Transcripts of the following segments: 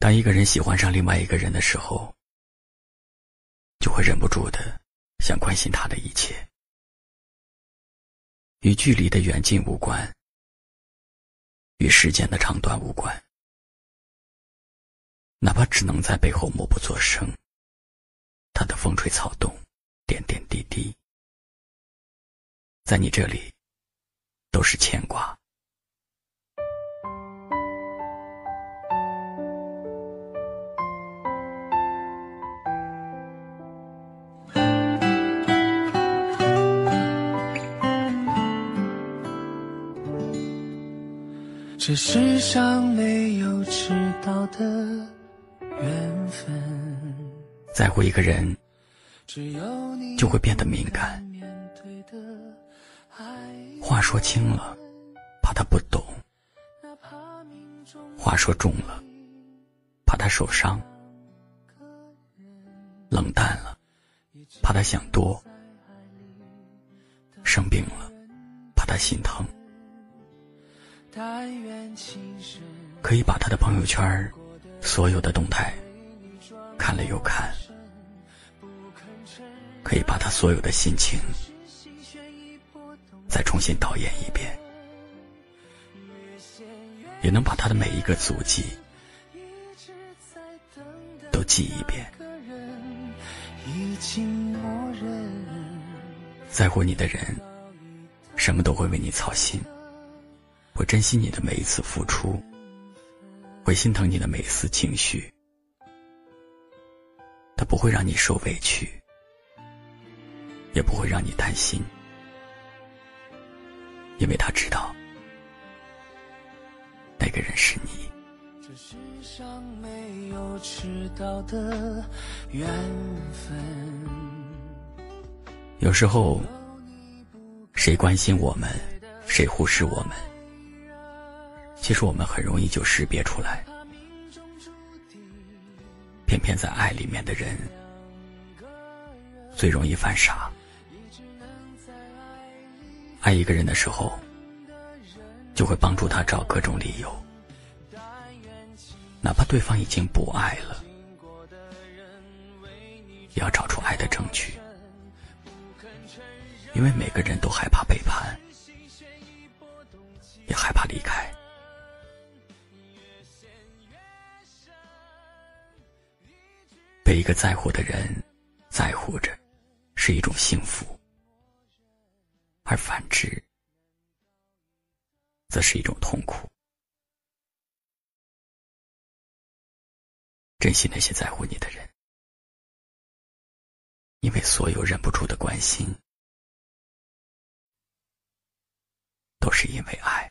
当一个人喜欢上另外一个人的时候，就会忍不住的想关心他的一切，与距离的远近无关，与时间的长短无关，哪怕只能在背后默不作声，他的风吹草动，点点滴滴，在你这里都是牵挂。这世上没有迟到的缘分，在乎一个人，就会变得敏感。话说轻了，怕他不懂；话说重了，怕他受伤；冷淡了，怕他想多；生病了，怕他心疼。可以把他的朋友圈所有的动态看了又看，可以把他所有的心情再重新导演一遍，也能把他的每一个足迹都记一遍。在乎你的人，什么都会为你操心。会珍惜你的每一次付出，会心疼你的每一丝情绪，他不会让你受委屈，也不会让你担心，因为他知道那个人是你。这世上没有迟到的缘分。有时候，谁关心我们，谁忽视我们。其实我们很容易就识别出来，偏偏在爱里面的人最容易犯傻。爱一个人的时候，就会帮助他找各种理由，哪怕对方已经不爱了，也要找出爱的证据，因为每个人都害怕背叛，也害怕离被一个在乎的人在乎着，是一种幸福；而反之，则是一种痛苦。珍惜那些在乎你的人，因为所有忍不住的关心，都是因为爱。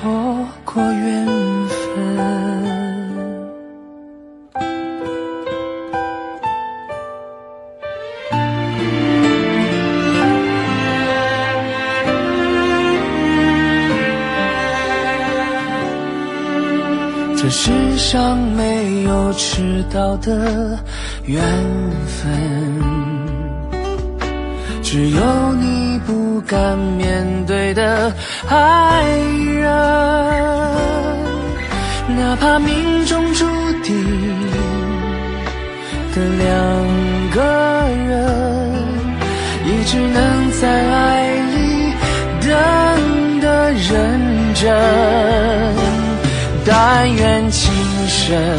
错过缘分，这世上没有迟到的缘分，只有你不敢面对的爱人。哪怕命中注定的两个人，也只能在爱里等的认真。但愿情深，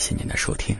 谢您的收听。